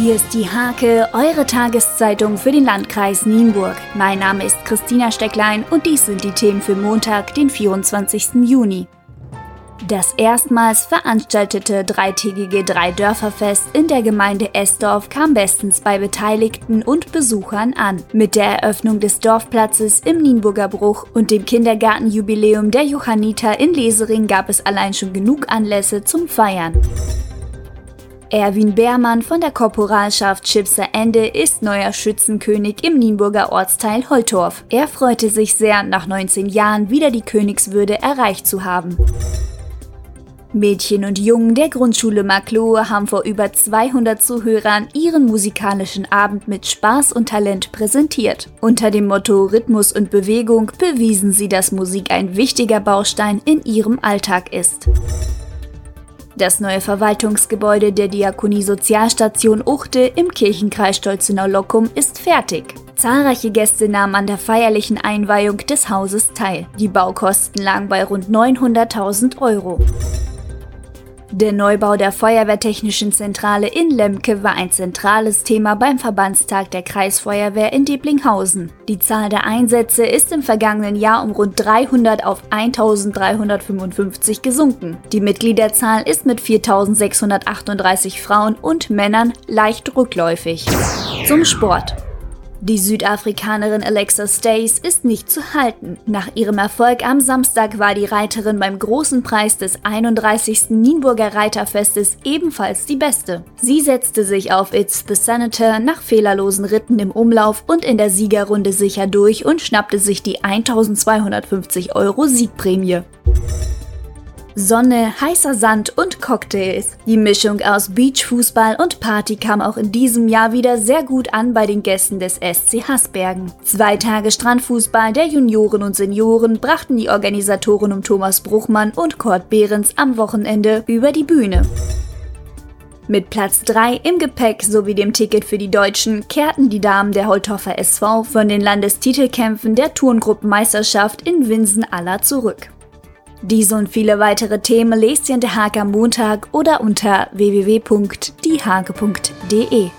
Hier ist die Hake, eure Tageszeitung für den Landkreis Nienburg. Mein Name ist Christina Stecklein und dies sind die Themen für Montag, den 24. Juni. Das erstmals veranstaltete dreitägige Dreidörferfest in der Gemeinde Esdorf kam bestens bei Beteiligten und Besuchern an. Mit der Eröffnung des Dorfplatzes im Nienburger Bruch und dem Kindergartenjubiläum der Johanniter in Lesering gab es allein schon genug Anlässe zum Feiern. Erwin Beermann von der Korporalschaft Chipser Ende ist neuer Schützenkönig im Nienburger Ortsteil Holtorf. Er freute sich sehr, nach 19 Jahren wieder die Königswürde erreicht zu haben. Mädchen und Jungen der Grundschule Marklohe haben vor über 200 Zuhörern ihren musikalischen Abend mit Spaß und Talent präsentiert. Unter dem Motto Rhythmus und Bewegung bewiesen sie, dass Musik ein wichtiger Baustein in ihrem Alltag ist. Das neue Verwaltungsgebäude der Diakonie Sozialstation Uchte im Kirchenkreis Stolzenau-Lockum ist fertig. Zahlreiche Gäste nahmen an der feierlichen Einweihung des Hauses teil. Die Baukosten lagen bei rund 900.000 Euro. Der Neubau der Feuerwehrtechnischen Zentrale in Lemke war ein zentrales Thema beim Verbandstag der Kreisfeuerwehr in Deblinghausen. Die Zahl der Einsätze ist im vergangenen Jahr um rund 300 auf 1355 gesunken. Die Mitgliederzahl ist mit 4638 Frauen und Männern leicht rückläufig. Zum Sport. Die Südafrikanerin Alexa Stays ist nicht zu halten. Nach ihrem Erfolg am Samstag war die Reiterin beim großen Preis des 31. Nienburger Reiterfestes ebenfalls die beste. Sie setzte sich auf It's the Senator nach fehlerlosen Ritten im Umlauf und in der Siegerrunde sicher durch und schnappte sich die 1250 Euro Siegprämie. Sonne, heißer Sand und Cocktails. Die Mischung aus Beachfußball und Party kam auch in diesem Jahr wieder sehr gut an bei den Gästen des SC Hasbergen. Zwei Tage Strandfußball der Junioren und Senioren brachten die Organisatoren um Thomas Bruchmann und Kurt Behrens am Wochenende über die Bühne. Mit Platz 3 im Gepäck sowie dem Ticket für die Deutschen kehrten die Damen der Holthofer SV von den Landestitelkämpfen der Turngruppenmeisterschaft in Winsen-Aller zurück. Diese und viele weitere Themen lest ihr in der Hake am Montag oder unter www.diehake.de.